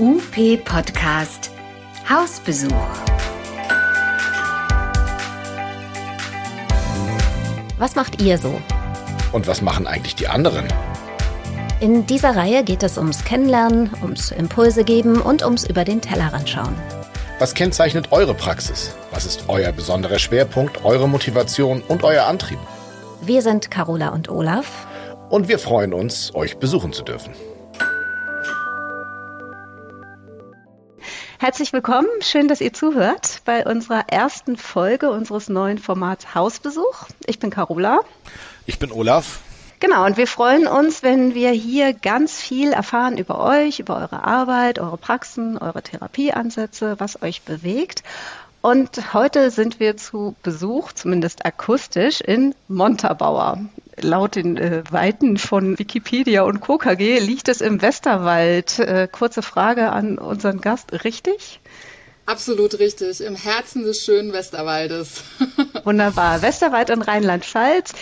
UP Podcast Hausbesuch. Was macht ihr so? Und was machen eigentlich die anderen? In dieser Reihe geht es ums Kennenlernen, ums Impulse geben und ums über den Tellerrand schauen. Was kennzeichnet eure Praxis? Was ist euer besonderer Schwerpunkt, eure Motivation und euer Antrieb? Wir sind Carola und Olaf. Und wir freuen uns, euch besuchen zu dürfen. Herzlich willkommen, schön, dass ihr zuhört bei unserer ersten Folge unseres neuen Formats Hausbesuch. Ich bin Carola. Ich bin Olaf. Genau, und wir freuen uns, wenn wir hier ganz viel erfahren über euch, über eure Arbeit, eure Praxen, eure Therapieansätze, was euch bewegt. Und heute sind wir zu Besuch, zumindest akustisch, in Montabaur. Laut den äh, Weiten von Wikipedia und KKG liegt es im Westerwald. Äh, kurze Frage an unseren Gast, richtig? Absolut richtig, im Herzen des schönen Westerwaldes. Wunderbar, Westerwald in Rheinland-Pfalz.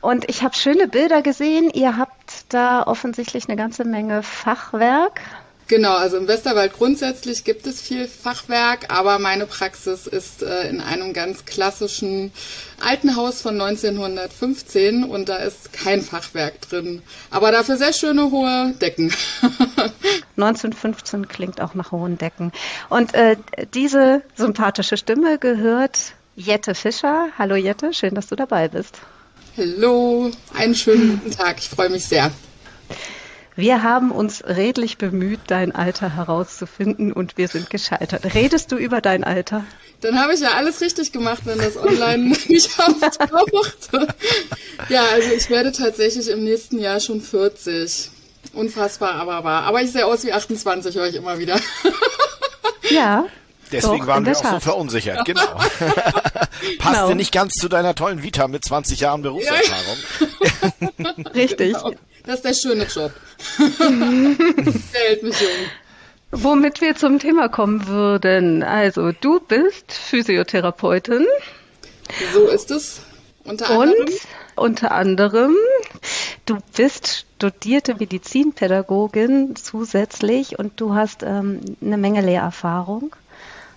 Und ich habe schöne Bilder gesehen. Ihr habt da offensichtlich eine ganze Menge Fachwerk. Genau, also im Westerwald grundsätzlich gibt es viel Fachwerk, aber meine Praxis ist äh, in einem ganz klassischen alten Haus von 1915 und da ist kein Fachwerk drin, aber dafür sehr schöne hohe Decken. 1915 klingt auch nach hohen Decken. Und äh, diese sympathische Stimme gehört Jette Fischer. Hallo Jette, schön, dass du dabei bist. Hallo, einen schönen guten Tag, ich freue mich sehr. Wir haben uns redlich bemüht, dein Alter herauszufinden und wir sind gescheitert. Redest du über dein Alter? Dann habe ich ja alles richtig gemacht, wenn das online nicht auftaucht. ja, also ich werde tatsächlich im nächsten Jahr schon 40. Unfassbar, aber wahr. Aber ich sehe aus wie 28, höre ich immer wieder. ja. Deswegen Doch, waren wir auch so verunsichert, genau. Passte genau. nicht ganz zu deiner tollen Vita mit 20 Jahren Berufserfahrung. Richtig. Genau. Das ist der schöne Job. hält mich jung. Womit wir zum Thema kommen würden. Also, du bist Physiotherapeutin. So ist es. Unter anderem. Und unter anderem, du bist studierte Medizinpädagogin zusätzlich und du hast ähm, eine Menge Lehrerfahrung.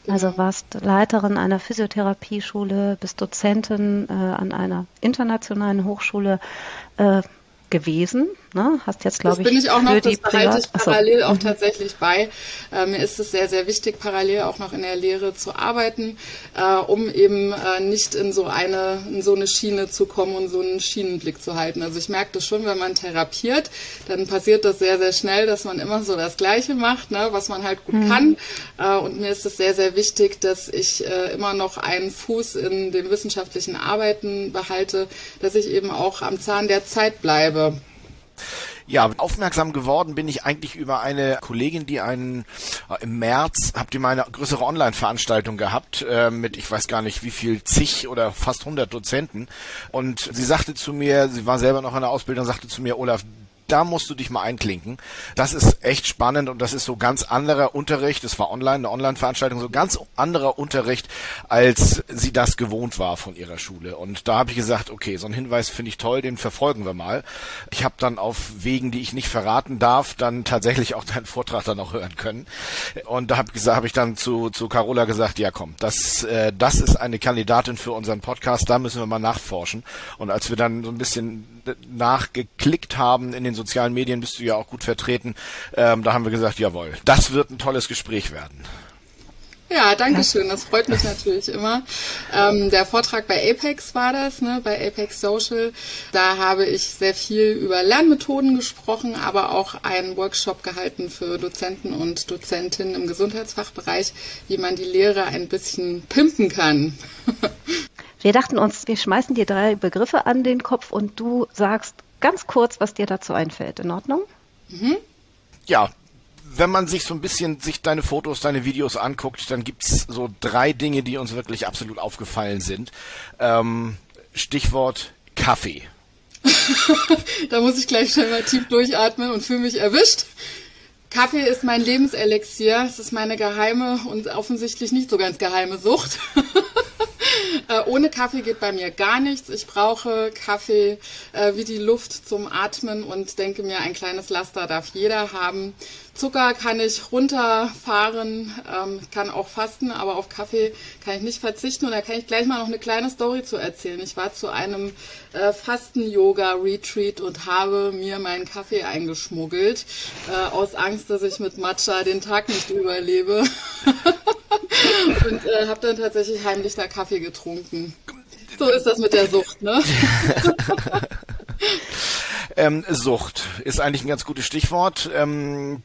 Also warst Leiterin einer Physiotherapieschule, bist Dozentin äh, an einer internationalen Hochschule. Äh, gewesen. Ne? Hast jetzt, glaube ich, bin ich auch noch, das behalte ich parallel so. auch mhm. tatsächlich bei. Äh, mir ist es sehr, sehr wichtig, parallel auch noch in der Lehre zu arbeiten, äh, um eben äh, nicht in so eine, in so eine Schiene zu kommen und so einen Schienenblick zu halten. Also ich merke das schon, wenn man therapiert, dann passiert das sehr, sehr schnell, dass man immer so das Gleiche macht, ne, was man halt gut mhm. kann. Äh, und mir ist es sehr, sehr wichtig, dass ich äh, immer noch einen Fuß in dem wissenschaftlichen Arbeiten behalte, dass ich eben auch am Zahn der Zeit bleibe. Ja, aufmerksam geworden bin ich eigentlich über eine Kollegin, die einen äh, im März habt ihr mal eine größere Online-Veranstaltung gehabt äh, mit ich weiß gar nicht wie viel zig oder fast 100 Dozenten. Und sie sagte zu mir, sie war selber noch in der Ausbildung, sagte zu mir, Olaf, da musst du dich mal einklinken. Das ist echt spannend und das ist so ganz anderer Unterricht. Das war online, eine Online-Veranstaltung, so ganz anderer Unterricht, als sie das gewohnt war von ihrer Schule. Und da habe ich gesagt, okay, so ein Hinweis finde ich toll, den verfolgen wir mal. Ich habe dann auf Wegen, die ich nicht verraten darf, dann tatsächlich auch deinen Vortrag dann auch hören können. Und da habe habe ich dann zu zu Carola gesagt, ja komm, das äh, das ist eine Kandidatin für unseren Podcast, da müssen wir mal nachforschen. Und als wir dann so ein bisschen nachgeklickt haben in den sozialen Medien, bist du ja auch gut vertreten. Ähm, da haben wir gesagt, jawohl, das wird ein tolles Gespräch werden. Ja, danke schön. Das freut mich natürlich immer. Ähm, der Vortrag bei Apex war das, ne, bei Apex Social. Da habe ich sehr viel über Lernmethoden gesprochen, aber auch einen Workshop gehalten für Dozenten und Dozentinnen im Gesundheitsfachbereich, wie man die Lehre ein bisschen pimpen kann. Wir dachten uns, wir schmeißen dir drei Begriffe an den Kopf und du sagst ganz kurz, was dir dazu einfällt. In Ordnung? Mhm. Ja, wenn man sich so ein bisschen sich deine Fotos, deine Videos anguckt, dann gibt's so drei Dinge, die uns wirklich absolut aufgefallen sind. Ähm, Stichwort Kaffee. da muss ich gleich schnell mal tief durchatmen und fühle mich erwischt. Kaffee ist mein Lebenselixier. Es ist meine geheime und offensichtlich nicht so ganz geheime Sucht. Äh, ohne Kaffee geht bei mir gar nichts. Ich brauche Kaffee äh, wie die Luft zum Atmen und denke mir, ein kleines Laster darf jeder haben. Zucker kann ich runterfahren, ähm, kann auch fasten, aber auf Kaffee kann ich nicht verzichten. Und da kann ich gleich mal noch eine kleine Story zu erzählen. Ich war zu einem äh, Fasten-Yoga-Retreat und habe mir meinen Kaffee eingeschmuggelt, äh, aus Angst, dass ich mit Matcha den Tag nicht überlebe. und äh, habe dann tatsächlich heimlich da Kaffee getrunken. So ist das mit der Sucht, ne? ähm, Sucht ist eigentlich ein ganz gutes Stichwort. Ähm,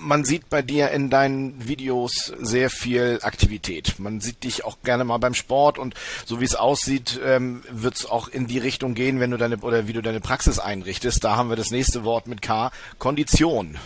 man sieht bei dir in deinen Videos sehr viel Aktivität. Man sieht dich auch gerne mal beim Sport und so wie es aussieht, ähm, wird es auch in die Richtung gehen, wenn du deine oder wie du deine Praxis einrichtest. Da haben wir das nächste Wort mit K, Kondition.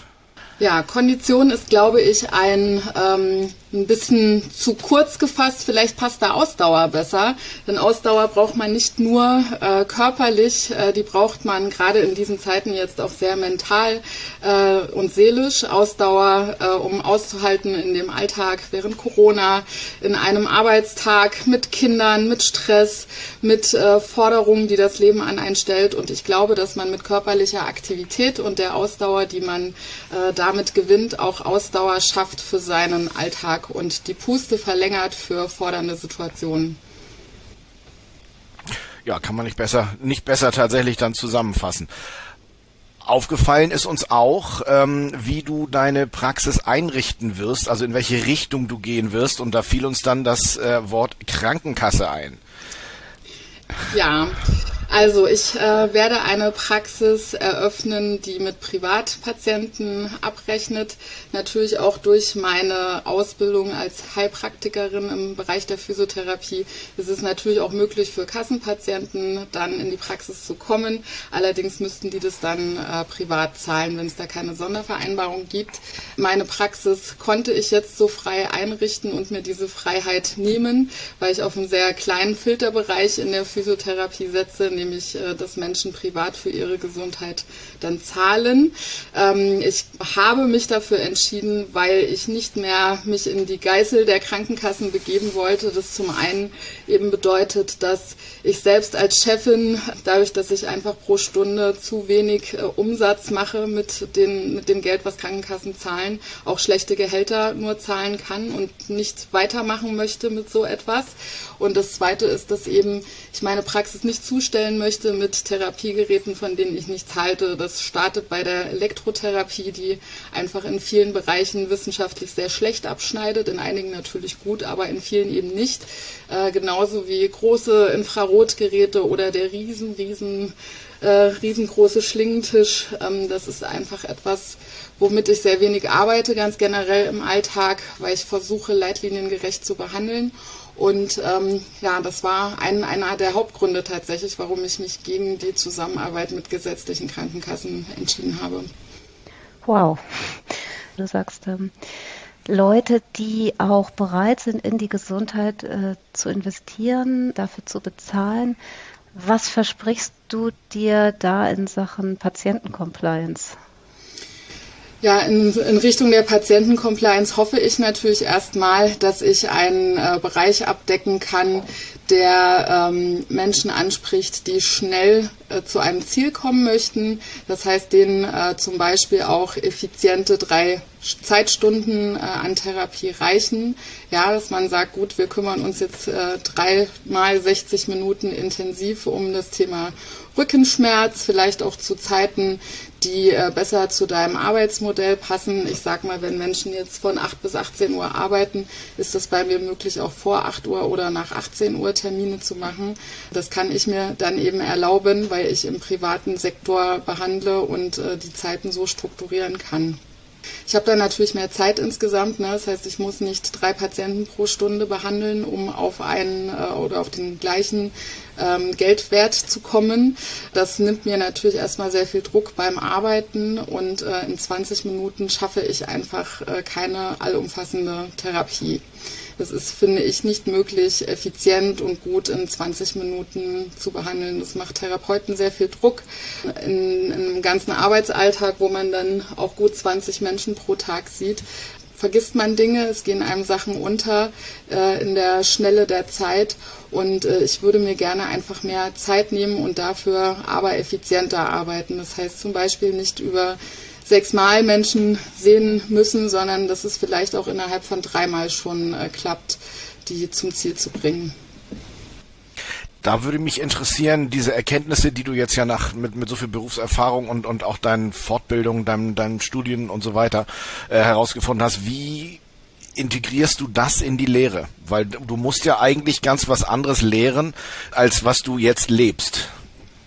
Ja, Kondition ist, glaube ich, ein ähm, ein bisschen zu kurz gefasst. Vielleicht passt da Ausdauer besser. Denn Ausdauer braucht man nicht nur äh, körperlich, äh, die braucht man gerade in diesen Zeiten jetzt auch sehr mental äh, und seelisch. Ausdauer, äh, um auszuhalten in dem Alltag während Corona, in einem Arbeitstag mit Kindern, mit Stress, mit äh, Forderungen, die das Leben an einen stellt. Und ich glaube, dass man mit körperlicher Aktivität und der Ausdauer, die man äh, damit gewinnt, auch Ausdauer schafft für seinen Alltag und die Puste verlängert für fordernde Situationen. Ja, kann man nicht besser, nicht besser tatsächlich dann zusammenfassen. Aufgefallen ist uns auch, ähm, wie du deine Praxis einrichten wirst, also in welche Richtung du gehen wirst. Und da fiel uns dann das äh, Wort Krankenkasse ein. Ja, also ich äh, werde eine Praxis eröffnen, die mit Privatpatienten abrechnet. Natürlich auch durch meine Ausbildung als Heilpraktikerin im Bereich der Physiotherapie ist es natürlich auch möglich für Kassenpatienten dann in die Praxis zu kommen. Allerdings müssten die das dann äh, privat zahlen, wenn es da keine Sondervereinbarung gibt. Meine Praxis konnte ich jetzt so frei einrichten und mir diese Freiheit nehmen, weil ich auf einen sehr kleinen Filterbereich in der Physiotherapie setze, nämlich äh, dass Menschen privat für ihre Gesundheit dann zahlen. Ähm, ich habe mich dafür entschieden, weil ich nicht mehr mich in die Geißel der Krankenkassen begeben wollte. Das zum einen eben bedeutet, dass ich selbst als Chefin, dadurch, dass ich einfach pro Stunde zu wenig äh, Umsatz mache mit, den, mit dem Geld, was Krankenkassen zahlen, auch schlechte Gehälter nur zahlen kann und nicht weitermachen möchte mit so etwas. Und das Zweite ist, dass eben ich meine Praxis nicht zustellen möchte mit Therapiegeräten, von denen ich nichts halte. Das startet bei der Elektrotherapie, die einfach in vielen Bereichen wissenschaftlich sehr schlecht abschneidet, in einigen natürlich gut, aber in vielen eben nicht. Äh, genauso wie große Infrarotgeräte oder der riesen, riesen, äh, riesengroße Schlingentisch. Ähm, das ist einfach etwas, womit ich sehr wenig arbeite, ganz generell im Alltag, weil ich versuche, leitliniengerecht zu behandeln. Und ähm, ja, das war ein, einer der Hauptgründe tatsächlich, warum ich mich gegen die Zusammenarbeit mit gesetzlichen Krankenkassen entschieden habe. Wow. Du sagst, ähm, Leute, die auch bereit sind, in die Gesundheit äh, zu investieren, dafür zu bezahlen. Was versprichst du dir da in Sachen Patientencompliance? Ja, in, in, Richtung der Patientencompliance hoffe ich natürlich erstmal, dass ich einen äh, Bereich abdecken kann, der ähm, Menschen anspricht, die schnell äh, zu einem Ziel kommen möchten. Das heißt, denen äh, zum Beispiel auch effiziente drei Zeitstunden äh, an Therapie reichen. Ja, dass man sagt, gut, wir kümmern uns jetzt äh, dreimal 60 Minuten intensiv um das Thema Rückenschmerz, vielleicht auch zu Zeiten, die äh, besser zu deinem Arbeitsmodell passen. Ich sag mal, wenn Menschen jetzt von 8 bis 18 Uhr arbeiten, ist es bei mir möglich, auch vor 8 Uhr oder nach 18 Uhr Termine zu machen. Das kann ich mir dann eben erlauben, weil ich im privaten Sektor behandle und äh, die Zeiten so strukturieren kann. Ich habe dann natürlich mehr Zeit insgesamt. Ne? Das heißt, ich muss nicht drei Patienten pro Stunde behandeln, um auf einen äh, oder auf den gleichen ähm, Geldwert zu kommen. Das nimmt mir natürlich erstmal sehr viel Druck beim Arbeiten und äh, in 20 Minuten schaffe ich einfach äh, keine allumfassende Therapie. Das ist, finde ich, nicht möglich, effizient und gut in 20 Minuten zu behandeln. Das macht Therapeuten sehr viel Druck in, in einem ganzen Arbeitsalltag, wo man dann auch gut 20 Menschen pro Tag sieht vergisst man Dinge, es gehen einem Sachen unter äh, in der Schnelle der Zeit und äh, ich würde mir gerne einfach mehr Zeit nehmen und dafür aber effizienter arbeiten. Das heißt zum Beispiel nicht über sechsmal Menschen sehen müssen, sondern dass es vielleicht auch innerhalb von dreimal schon äh, klappt, die zum Ziel zu bringen. Da würde mich interessieren, diese Erkenntnisse, die du jetzt ja nach mit, mit so viel Berufserfahrung und, und auch deinen Fortbildungen, deinen, deinen Studien und so weiter äh, herausgefunden hast, wie integrierst du das in die Lehre? Weil du musst ja eigentlich ganz was anderes lehren, als was du jetzt lebst.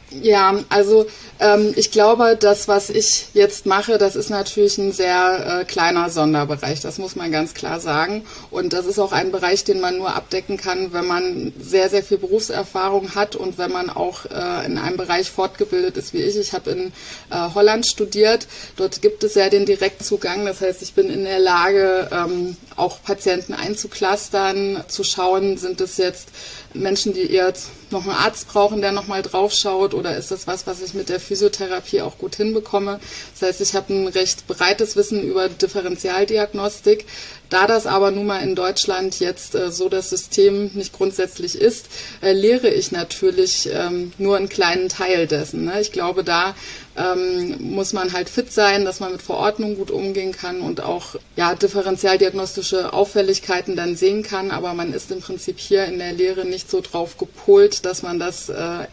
Ja, also ähm, ich glaube, das, was ich jetzt mache, das ist natürlich ein sehr äh, kleiner Sonderbereich. Das muss man ganz klar sagen. Und das ist auch ein Bereich, den man nur abdecken kann, wenn man sehr, sehr viel Berufserfahrung hat und wenn man auch äh, in einem Bereich fortgebildet ist wie ich. Ich habe in äh, Holland studiert. Dort gibt es ja den Direktzugang. Das heißt, ich bin in der Lage, ähm, auch Patienten einzuklustern, zu schauen, sind es jetzt Menschen, die eher noch einen Arzt brauchen, der nochmal draufschaut oder ist das was, was ich mit der Physiotherapie auch gut hinbekomme. Das heißt, ich habe ein recht breites Wissen über Differentialdiagnostik. Da das aber nun mal in Deutschland jetzt äh, so das System nicht grundsätzlich ist, äh, lehre ich natürlich ähm, nur einen kleinen Teil dessen. Ne? Ich glaube, da ähm, muss man halt fit sein, dass man mit Verordnungen gut umgehen kann und auch ja, differentialdiagnostische Auffälligkeiten dann sehen kann. Aber man ist im Prinzip hier in der Lehre nicht so drauf gepolt, dass man das äh,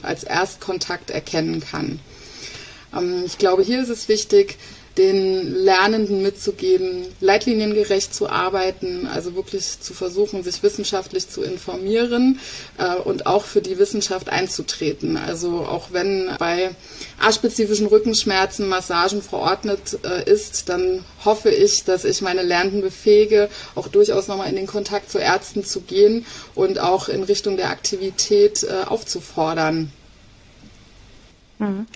als Erstkontakt erkennen kann. Ähm, ich glaube, hier ist es wichtig, den Lernenden mitzugeben, leitliniengerecht zu arbeiten, also wirklich zu versuchen, sich wissenschaftlich zu informieren äh, und auch für die Wissenschaft einzutreten. Also auch wenn bei aspezifischen Rückenschmerzen Massagen verordnet äh, ist, dann hoffe ich, dass ich meine Lernenden befähige, auch durchaus nochmal in den Kontakt zu Ärzten zu gehen und auch in Richtung der Aktivität äh, aufzufordern. Mhm.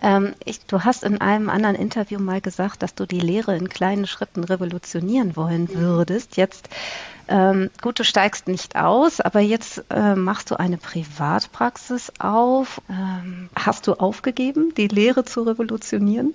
Ähm, ich, du hast in einem anderen Interview mal gesagt, dass du die Lehre in kleinen Schritten revolutionieren wollen würdest. Jetzt, ähm, gut, du steigst nicht aus, aber jetzt äh, machst du eine Privatpraxis auf. Ähm, hast du aufgegeben, die Lehre zu revolutionieren?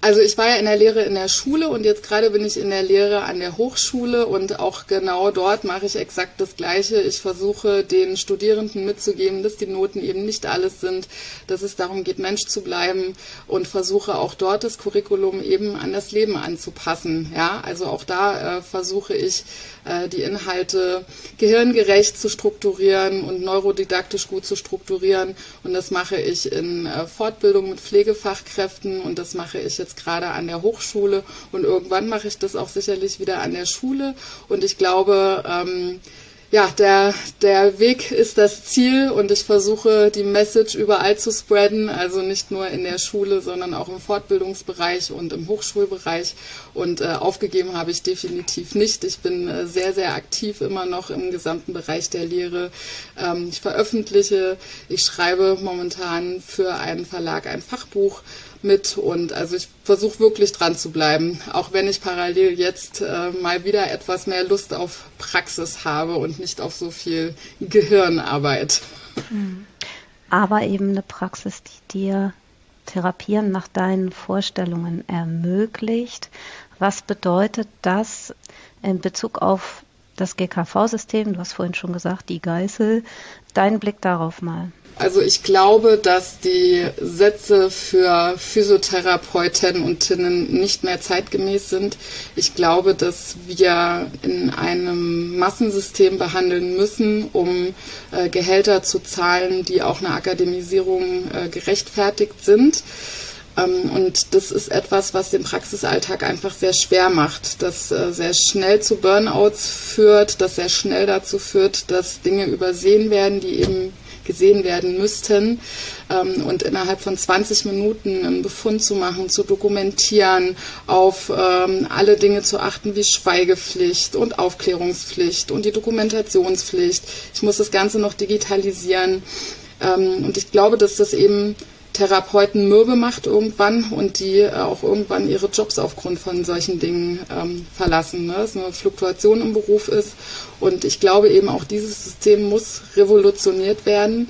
Also ich war ja in der Lehre in der Schule und jetzt gerade bin ich in der Lehre an der Hochschule und auch genau dort mache ich exakt das Gleiche. Ich versuche den Studierenden mitzugeben, dass die Noten eben nicht alles sind, dass es darum geht, Mensch zu bleiben und versuche auch dort das Curriculum eben an das Leben anzupassen. Ja, also auch da äh, versuche ich äh, die Inhalte gehirngerecht zu strukturieren und neurodidaktisch gut zu strukturieren und das mache ich in äh, Fortbildung mit Pflegefachkräften und das mache ich jetzt jetzt gerade an der Hochschule und irgendwann mache ich das auch sicherlich wieder an der Schule. Und ich glaube, ähm, ja, der, der Weg ist das Ziel und ich versuche die Message überall zu spreaden, also nicht nur in der Schule, sondern auch im Fortbildungsbereich und im Hochschulbereich. Und äh, aufgegeben habe ich definitiv nicht. Ich bin äh, sehr, sehr aktiv immer noch im gesamten Bereich der Lehre. Ähm, ich veröffentliche, ich schreibe momentan für einen Verlag ein Fachbuch mit und also ich versuche wirklich dran zu bleiben, auch wenn ich parallel jetzt äh, mal wieder etwas mehr Lust auf Praxis habe und nicht auf so viel Gehirnarbeit. Mhm. Aber eben eine Praxis, die dir Therapieren nach deinen Vorstellungen ermöglicht. Was bedeutet das in Bezug auf das GKV-System? Du hast vorhin schon gesagt, die Geißel. Dein Blick darauf mal. Also ich glaube, dass die Sätze für Physiotherapeutinnen und Tinnen nicht mehr zeitgemäß sind. Ich glaube, dass wir in einem Massensystem behandeln müssen, um äh, Gehälter zu zahlen, die auch einer Akademisierung äh, gerechtfertigt sind. Ähm, und das ist etwas, was den Praxisalltag einfach sehr schwer macht, das äh, sehr schnell zu Burnouts führt, das sehr schnell dazu führt, dass Dinge übersehen werden, die eben gesehen werden müssten. Ähm, und innerhalb von 20 Minuten einen Befund zu machen, zu dokumentieren, auf ähm, alle Dinge zu achten wie Schweigepflicht und Aufklärungspflicht und die Dokumentationspflicht. Ich muss das Ganze noch digitalisieren. Ähm, und ich glaube, dass das eben Therapeuten mürbe macht irgendwann und die äh, auch irgendwann ihre Jobs aufgrund von solchen Dingen ähm, verlassen. Ne? Dass eine Fluktuation im Beruf ist. Und ich glaube eben auch dieses System muss revolutioniert werden.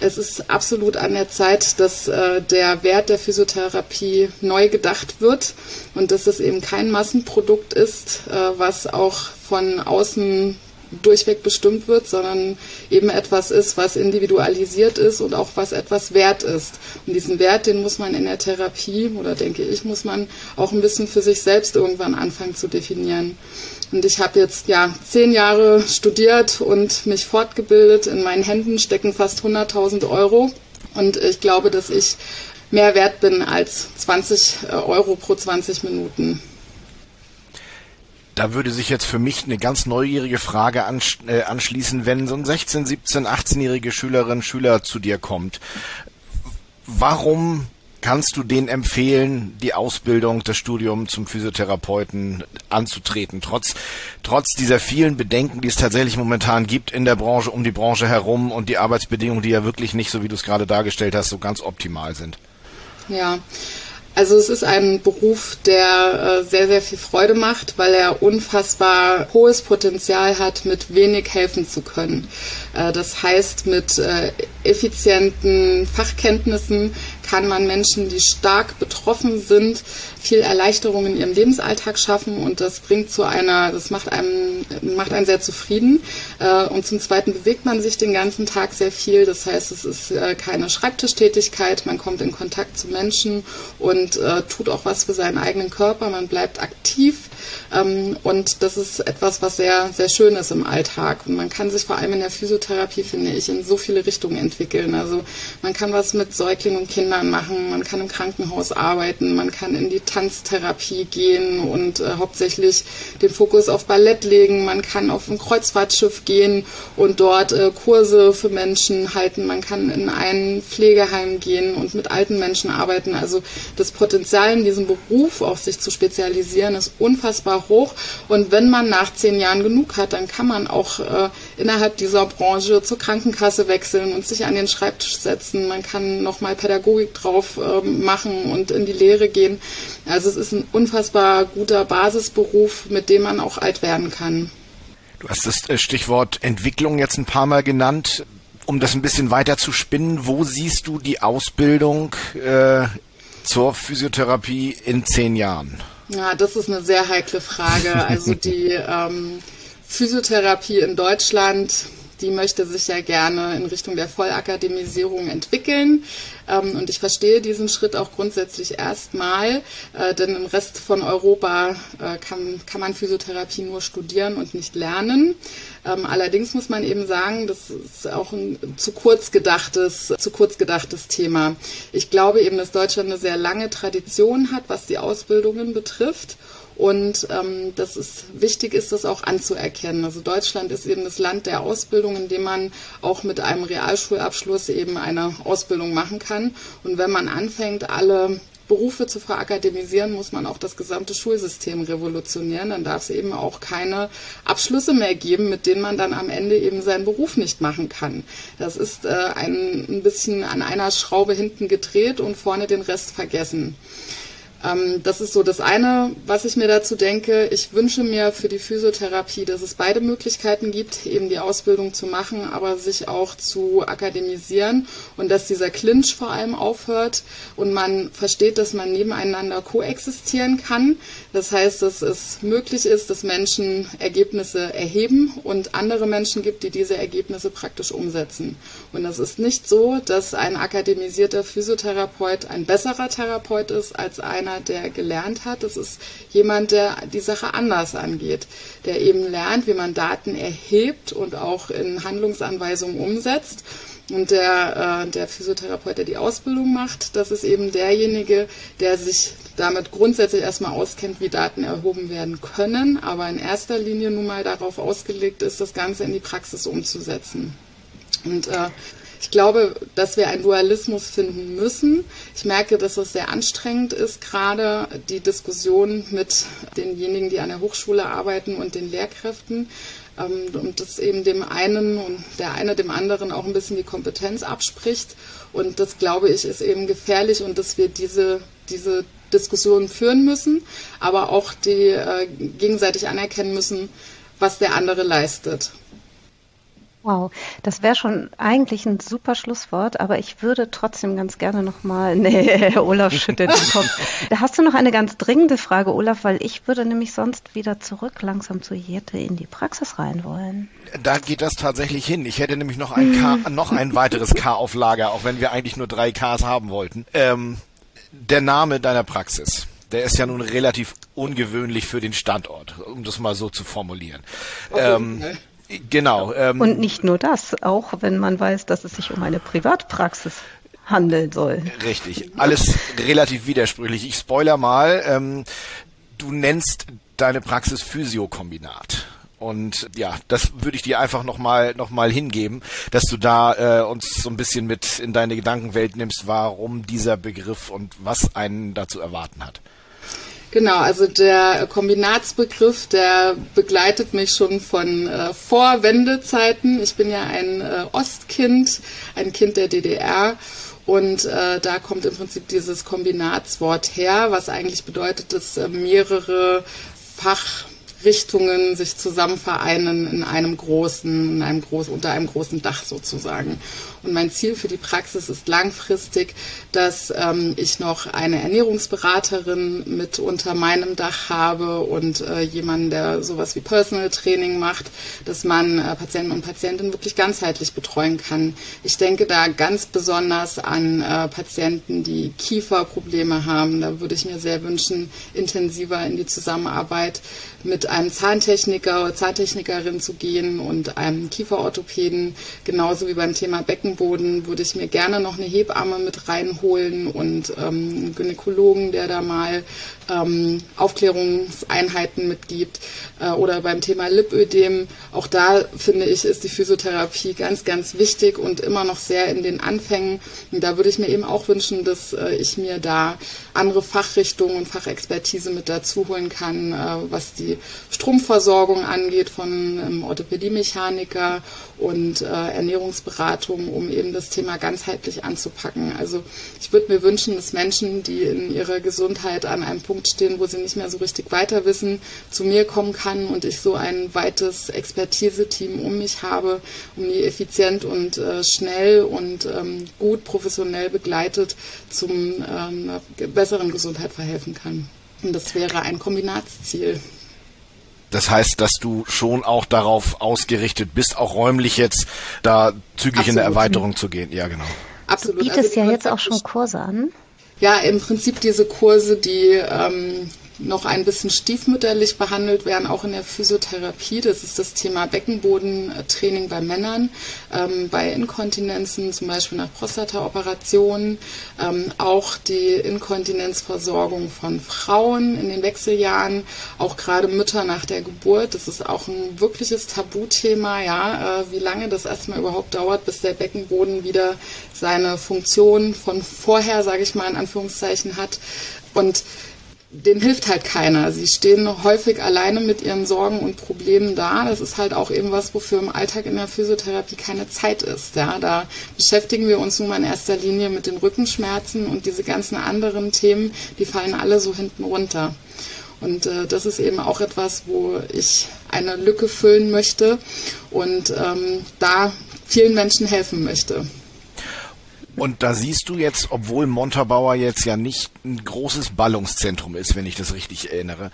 es ist absolut an der Zeit, dass äh, der Wert der Physiotherapie neu gedacht wird und dass es eben kein Massenprodukt ist, äh, was auch von außen durchweg bestimmt wird, sondern eben etwas ist, was individualisiert ist und auch was etwas wert ist. Und diesen Wert, den muss man in der Therapie oder denke ich, muss man auch ein bisschen für sich selbst irgendwann anfangen zu definieren. Und ich habe jetzt ja zehn Jahre studiert und mich fortgebildet. In meinen Händen stecken fast 100.000 Euro. Und ich glaube, dass ich mehr wert bin als 20 äh, Euro pro 20 Minuten. Da würde sich jetzt für mich eine ganz neugierige Frage äh, anschließen, wenn so ein 16, 17, 18-jährige Schülerin, Schüler zu dir kommt. Warum kannst du denen empfehlen, die Ausbildung, das Studium zum Physiotherapeuten anzutreten, trotz, trotz dieser vielen Bedenken, die es tatsächlich momentan gibt in der Branche, um die Branche herum und die Arbeitsbedingungen, die ja wirklich nicht, so wie du es gerade dargestellt hast, so ganz optimal sind? Ja, also es ist ein Beruf, der äh, sehr, sehr viel Freude macht, weil er unfassbar hohes Potenzial hat, mit wenig helfen zu können. Äh, das heißt, mit äh, effizienten Fachkenntnissen kann man Menschen, die stark betroffen sind, viel Erleichterung in ihrem Lebensalltag schaffen und das bringt zu einer, das macht einem, macht einen sehr zufrieden. Und zum Zweiten bewegt man sich den ganzen Tag sehr viel. Das heißt, es ist keine Schreibtischtätigkeit, man kommt in Kontakt zu Menschen und äh, tut auch was für seinen eigenen Körper, man bleibt aktiv ähm, und das ist etwas, was sehr, sehr schön ist im Alltag. Und man kann sich vor allem in der Physiotherapie, finde ich, in so viele Richtungen entwickeln. Also man kann was mit Säuglingen und Kindern machen, man kann im Krankenhaus arbeiten, man kann in die Tanztherapie gehen und äh, hauptsächlich den Fokus auf Ballett legen, man kann auf ein Kreuzfahrtschiff gehen und dort äh, Kurse für Menschen halten, man kann in ein Pflegeheim gehen und mit alten Menschen arbeiten. Also das Potenzial in diesem Beruf auch sich zu spezialisieren ist unfassbar hoch. Und wenn man nach zehn Jahren genug hat, dann kann man auch äh, innerhalb dieser Branche zur Krankenkasse wechseln und sich an den Schreibtisch setzen. Man kann nochmal Pädagogik drauf äh, machen und in die Lehre gehen. Also es ist ein unfassbar guter Basisberuf, mit dem man auch alt werden kann. Du hast das äh, Stichwort Entwicklung jetzt ein paar Mal genannt. Um das ein bisschen weiter zu spinnen, wo siehst du die Ausbildung äh, zur Physiotherapie in zehn Jahren? Ja, das ist eine sehr heikle Frage. Also die ähm, Physiotherapie in Deutschland, die möchte sich ja gerne in Richtung der Vollakademisierung entwickeln. Ähm, und ich verstehe diesen Schritt auch grundsätzlich erstmal, äh, denn im Rest von Europa äh, kann, kann man Physiotherapie nur studieren und nicht lernen. Ähm, allerdings muss man eben sagen, das ist auch ein zu kurz gedachtes, zu kurz gedachtes Thema. Ich glaube eben, dass Deutschland eine sehr lange Tradition hat, was die Ausbildungen betrifft. Und ähm, dass es wichtig ist, das auch anzuerkennen. Also Deutschland ist eben das Land der Ausbildung, in dem man auch mit einem Realschulabschluss eben eine Ausbildung machen kann. Und wenn man anfängt, alle Berufe zu verakademisieren, muss man auch das gesamte Schulsystem revolutionieren. Dann darf es eben auch keine Abschlüsse mehr geben, mit denen man dann am Ende eben seinen Beruf nicht machen kann. Das ist äh, ein, ein bisschen an einer Schraube hinten gedreht und vorne den Rest vergessen. Ähm, das ist so das eine, was ich mir dazu denke. Ich wünsche mir für die Physiotherapie, dass es beide Möglichkeiten gibt, eben die Ausbildung zu machen, aber sich auch zu akademisieren und dass dieser Clinch vor allem aufhört und man versteht, dass man nebeneinander koexistieren kann. Das heißt, dass es möglich ist, dass Menschen Ergebnisse erheben und andere Menschen gibt, die diese Ergebnisse praktisch umsetzen. Und es ist nicht so, dass ein akademisierter Physiotherapeut ein besserer Therapeut ist als einer, einer, der gelernt hat. Das ist jemand, der die Sache anders angeht, der eben lernt, wie man Daten erhebt und auch in Handlungsanweisungen umsetzt. Und der, äh, der Physiotherapeut, der die Ausbildung macht, das ist eben derjenige, der sich damit grundsätzlich erstmal auskennt, wie Daten erhoben werden können, aber in erster Linie nun mal darauf ausgelegt ist, das Ganze in die Praxis umzusetzen. Und äh, ich glaube, dass wir einen Dualismus finden müssen. Ich merke, dass es sehr anstrengend ist, gerade die Diskussion mit denjenigen, die an der Hochschule arbeiten und den Lehrkräften. Ähm, und dass eben dem einen und der eine dem anderen auch ein bisschen die Kompetenz abspricht. Und das, glaube ich, ist eben gefährlich und dass wir diese, diese Diskussion führen müssen, aber auch die äh, gegenseitig anerkennen müssen, was der andere leistet. Wow, das wäre schon eigentlich ein super Schlusswort, aber ich würde trotzdem ganz gerne nochmal, nee, Olaf schüttelt den Kopf. Hast du noch eine ganz dringende Frage, Olaf, weil ich würde nämlich sonst wieder zurück langsam zu Jette in die Praxis rein wollen. Da geht das tatsächlich hin. Ich hätte nämlich noch ein K, noch ein weiteres K auf Lager, auch wenn wir eigentlich nur drei Ks haben wollten. Ähm, der Name deiner Praxis. Der ist ja nun relativ ungewöhnlich für den Standort, um das mal so zu formulieren. Okay. Ähm, Genau. Ähm, und nicht nur das, auch wenn man weiß, dass es sich um eine Privatpraxis handeln soll. Richtig. Alles relativ widersprüchlich. Ich spoiler mal. Ähm, du nennst deine Praxis Physiokombinat. Und ja, das würde ich dir einfach nochmal noch mal hingeben, dass du da äh, uns so ein bisschen mit in deine Gedankenwelt nimmst, warum dieser Begriff und was einen dazu erwarten hat. Genau, also der Kombinatsbegriff, der begleitet mich schon von äh, Vorwendezeiten. Ich bin ja ein äh, Ostkind, ein Kind der DDR. Und äh, da kommt im Prinzip dieses Kombinatswort her, was eigentlich bedeutet, dass äh, mehrere Fachrichtungen sich zusammen vereinen in einem großen, in einem großen, unter einem großen Dach sozusagen. Und mein Ziel für die Praxis ist langfristig, dass ähm, ich noch eine Ernährungsberaterin mit unter meinem Dach habe und äh, jemanden, der sowas wie Personal Training macht, dass man äh, Patienten und Patientinnen wirklich ganzheitlich betreuen kann. Ich denke da ganz besonders an äh, Patienten, die Kieferprobleme haben. Da würde ich mir sehr wünschen, intensiver in die Zusammenarbeit mit einem Zahntechniker oder Zahntechnikerin zu gehen und einem Kieferorthopäden, genauso wie beim Thema Becken Beckenboden würde ich mir gerne noch eine Hebamme mit reinholen und ähm, einen Gynäkologen, der da mal ähm, Aufklärungseinheiten mitgibt. Äh, oder beim Thema Lipödem, auch da finde ich, ist die Physiotherapie ganz, ganz wichtig und immer noch sehr in den Anfängen. Und da würde ich mir eben auch wünschen, dass äh, ich mir da andere Fachrichtungen und Fachexpertise mit dazu holen kann, äh, was die Stromversorgung angeht von ähm, Orthopädie-Mechaniker und äh, Ernährungsberatung, um eben das Thema ganzheitlich anzupacken. Also ich würde mir wünschen, dass Menschen, die in ihrer Gesundheit an einem Punkt stehen, wo sie nicht mehr so richtig weiter wissen, zu mir kommen kann und ich so ein weites Expertise-Team um mich habe, um die effizient und äh, schnell und ähm, gut professionell begleitet zum ähm, besseren Gesundheit verhelfen kann. Und das wäre ein Kombinatsziel. Das heißt, dass du schon auch darauf ausgerichtet bist, auch räumlich jetzt da zügig Absolut. in der Erweiterung zu gehen. Ja, genau. Absolut. Du bietest also, ja jetzt auch schon Kurse an. Ja, im Prinzip diese Kurse, die ähm, noch ein bisschen stiefmütterlich behandelt werden, auch in der Physiotherapie. Das ist das Thema Beckenbodentraining bei Männern, ähm, bei Inkontinenzen, zum Beispiel nach Prostataoperationen, ähm, auch die Inkontinenzversorgung von Frauen in den Wechseljahren, auch gerade Mütter nach der Geburt. Das ist auch ein wirkliches Tabuthema, ja, äh, wie lange das erstmal überhaupt dauert, bis der Beckenboden wieder seine Funktion von vorher, sage ich mal in Anführungszeichen, hat. Und denen hilft halt keiner. Sie stehen häufig alleine mit ihren Sorgen und Problemen da. Das ist halt auch eben was, wofür im Alltag in der Physiotherapie keine Zeit ist. Ja, da beschäftigen wir uns nun mal in erster Linie mit den Rückenschmerzen und diese ganzen anderen Themen, die fallen alle so hinten runter. Und äh, das ist eben auch etwas, wo ich eine Lücke füllen möchte und ähm, da vielen Menschen helfen möchte. Und da siehst du jetzt, obwohl Montabaur jetzt ja nicht ein großes Ballungszentrum ist, wenn ich das richtig erinnere,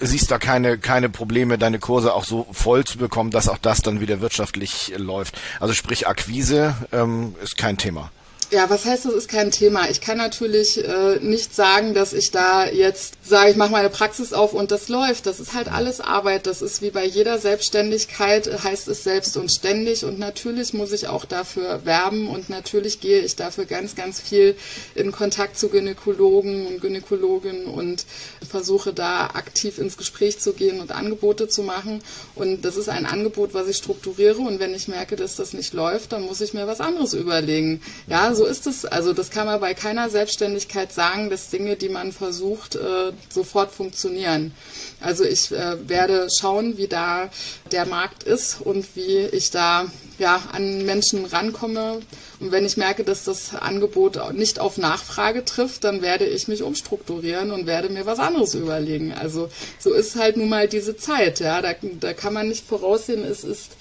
siehst da keine, keine Probleme, deine Kurse auch so voll zu bekommen, dass auch das dann wieder wirtschaftlich läuft. Also sprich Akquise ähm, ist kein Thema. Ja, was heißt, das ist kein Thema? Ich kann natürlich äh, nicht sagen, dass ich da jetzt sage, ich mache meine Praxis auf und das läuft. Das ist halt alles Arbeit. Das ist wie bei jeder Selbstständigkeit, heißt es selbst und ständig. Und natürlich muss ich auch dafür werben und natürlich gehe ich dafür ganz, ganz viel in Kontakt zu Gynäkologen und Gynäkologinnen und versuche da aktiv ins Gespräch zu gehen und Angebote zu machen. Und das ist ein Angebot, was ich strukturiere. Und wenn ich merke, dass das nicht läuft, dann muss ich mir was anderes überlegen. Ja, so ist es. Also das kann man bei keiner Selbstständigkeit sagen, dass Dinge, die man versucht, äh, sofort funktionieren. Also ich äh, werde schauen, wie da der Markt ist und wie ich da ja, an Menschen rankomme. Und wenn ich merke, dass das Angebot nicht auf Nachfrage trifft, dann werde ich mich umstrukturieren und werde mir was anderes überlegen. Also so ist halt nun mal diese Zeit. Ja, da, da kann man nicht voraussehen, es ist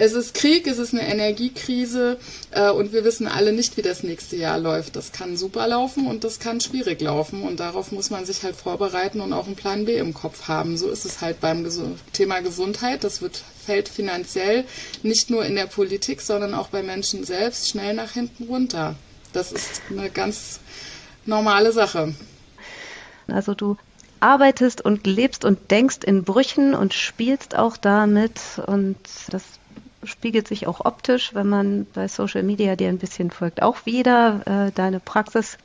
Es ist Krieg, es ist eine Energiekrise äh, und wir wissen alle nicht, wie das nächste Jahr läuft. Das kann super laufen und das kann schwierig laufen und darauf muss man sich halt vorbereiten und auch einen Plan B im Kopf haben. So ist es halt beim Ges Thema Gesundheit. Das wird fällt finanziell nicht nur in der Politik, sondern auch bei Menschen selbst schnell nach hinten runter. Das ist eine ganz normale Sache. Also du arbeitest und lebst und denkst in Brüchen und spielst auch damit und das spiegelt sich auch optisch, wenn man bei Social Media dir ein bisschen folgt, auch wieder. Äh, deine Praxis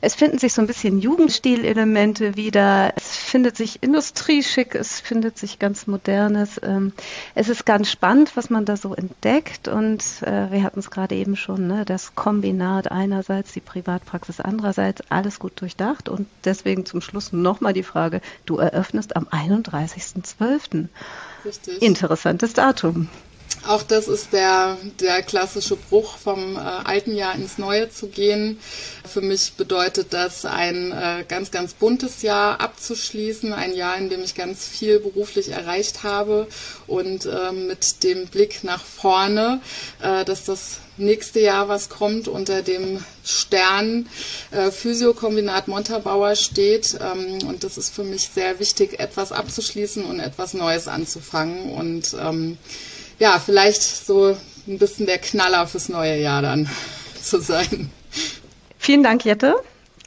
es finden sich so ein bisschen Jugendstilelemente wieder. Es findet sich Industrieschick, es findet sich ganz modernes. Ähm, es ist ganz spannend, was man da so entdeckt. Und äh, wir hatten es gerade eben schon, ne, das Kombinat einerseits, die Privatpraxis andererseits, alles gut durchdacht. Und deswegen zum Schluss nochmal die Frage, du eröffnest am 31.12. Interessantes Datum. Auch das ist der, der klassische Bruch vom äh, alten Jahr ins neue zu gehen. Für mich bedeutet das, ein äh, ganz, ganz buntes Jahr abzuschließen, ein Jahr, in dem ich ganz viel beruflich erreicht habe und äh, mit dem Blick nach vorne, äh, dass das nächste Jahr, was kommt, unter dem Stern äh, Physiokombinat Montabaur steht. Ähm, und das ist für mich sehr wichtig, etwas abzuschließen und etwas Neues anzufangen. Und ähm, ja, vielleicht so ein bisschen der Knaller fürs neue Jahr dann zu sein. Vielen Dank, Jette.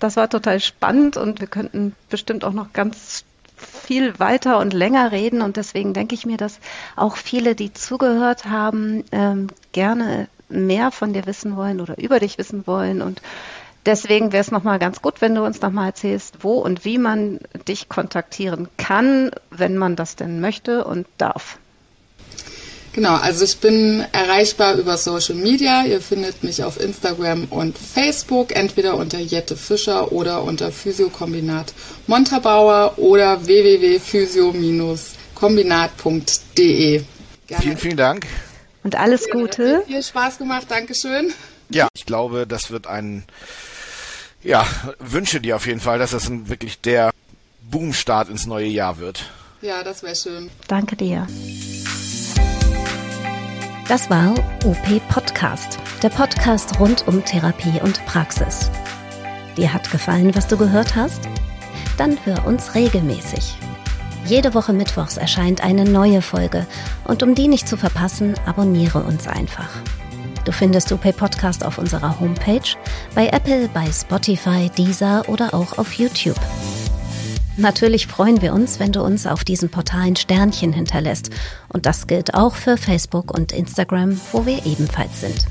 Das war total spannend und wir könnten bestimmt auch noch ganz viel weiter und länger reden und deswegen denke ich mir, dass auch viele, die zugehört haben, ähm, gerne mehr von dir wissen wollen oder über dich wissen wollen und Deswegen wäre es nochmal ganz gut, wenn du uns nochmal erzählst, wo und wie man dich kontaktieren kann, wenn man das denn möchte und darf. Genau, also ich bin erreichbar über Social Media. Ihr findet mich auf Instagram und Facebook, entweder unter Jette Fischer oder unter Physiokombinat Montabauer oder www.physio-kombinat.de. Vielen, vielen Dank. Und alles Gute. Viel Spaß gemacht, Dankeschön. Ja, ich glaube, das wird ein, ja, wünsche dir auf jeden Fall, dass das ein, wirklich der Boomstart ins neue Jahr wird. Ja, das wäre schön. Danke dir. Das war OP Podcast, der Podcast rund um Therapie und Praxis. Dir hat gefallen, was du gehört hast? Dann hör uns regelmäßig. Jede Woche Mittwochs erscheint eine neue Folge und um die nicht zu verpassen, abonniere uns einfach. Du findest UP Podcast auf unserer Homepage, bei Apple, bei Spotify, Deezer oder auch auf YouTube. Natürlich freuen wir uns, wenn du uns auf diesen Portalen Sternchen hinterlässt. Und das gilt auch für Facebook und Instagram, wo wir ebenfalls sind.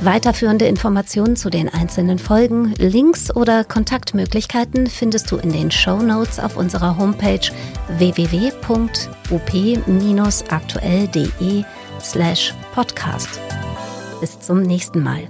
Weiterführende Informationen zu den einzelnen Folgen, Links oder Kontaktmöglichkeiten findest du in den Show Notes auf unserer Homepage www.up-aktuell.de slash podcast. Bis zum nächsten Mal.